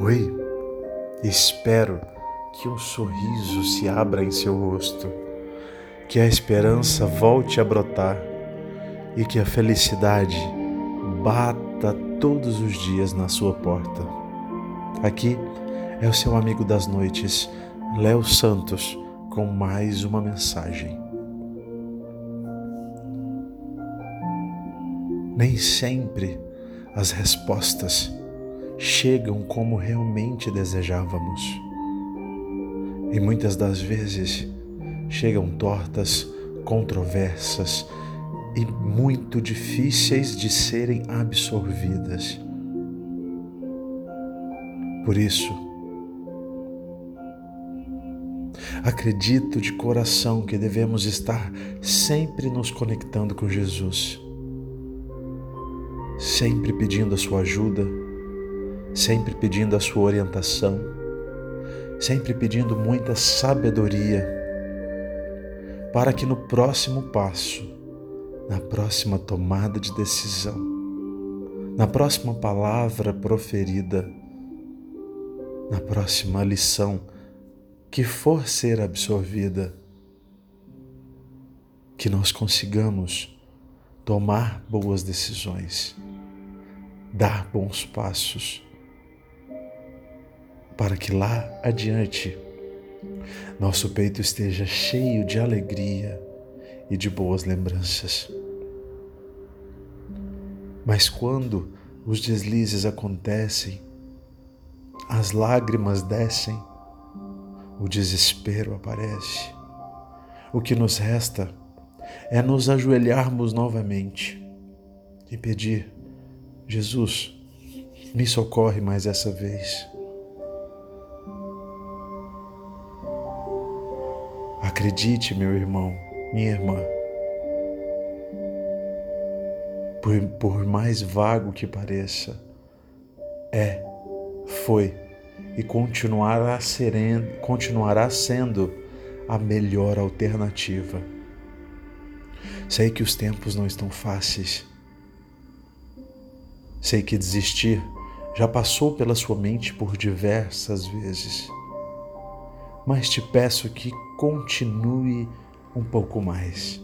Oi, espero que um sorriso se abra em seu rosto, que a esperança volte a brotar e que a felicidade bata todos os dias na sua porta. Aqui é o seu amigo das noites, Léo Santos, com mais uma mensagem. Nem sempre as respostas chegam como realmente desejávamos. E muitas das vezes chegam tortas, controversas e muito difíceis de serem absorvidas. Por isso, acredito de coração que devemos estar sempre nos conectando com Jesus sempre pedindo a sua ajuda, sempre pedindo a sua orientação, sempre pedindo muita sabedoria, para que no próximo passo, na próxima tomada de decisão, na próxima palavra proferida, na próxima lição que for ser absorvida, que nós consigamos tomar boas decisões dar bons passos, para que lá adiante nosso peito esteja cheio de alegria e de boas lembranças. Mas quando os deslizes acontecem, as lágrimas descem, o desespero aparece. O que nos resta é nos ajoelharmos novamente e pedir Jesus, me socorre mais essa vez. Acredite, meu irmão, minha irmã, por, por mais vago que pareça, é, foi e continuará, continuará sendo a melhor alternativa. Sei que os tempos não estão fáceis Sei que desistir já passou pela sua mente por diversas vezes, mas te peço que continue um pouco mais,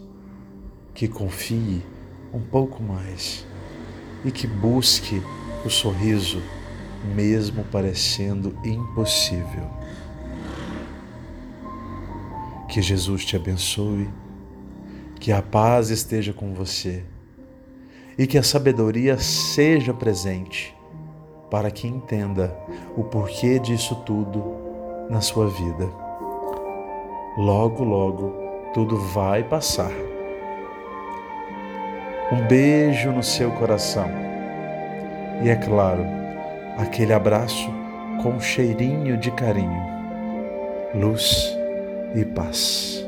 que confie um pouco mais e que busque o sorriso, mesmo parecendo impossível. Que Jesus te abençoe, que a paz esteja com você e que a sabedoria seja presente para que entenda o porquê disso tudo na sua vida. Logo, logo, tudo vai passar. Um beijo no seu coração e, é claro, aquele abraço com um cheirinho de carinho, luz e paz.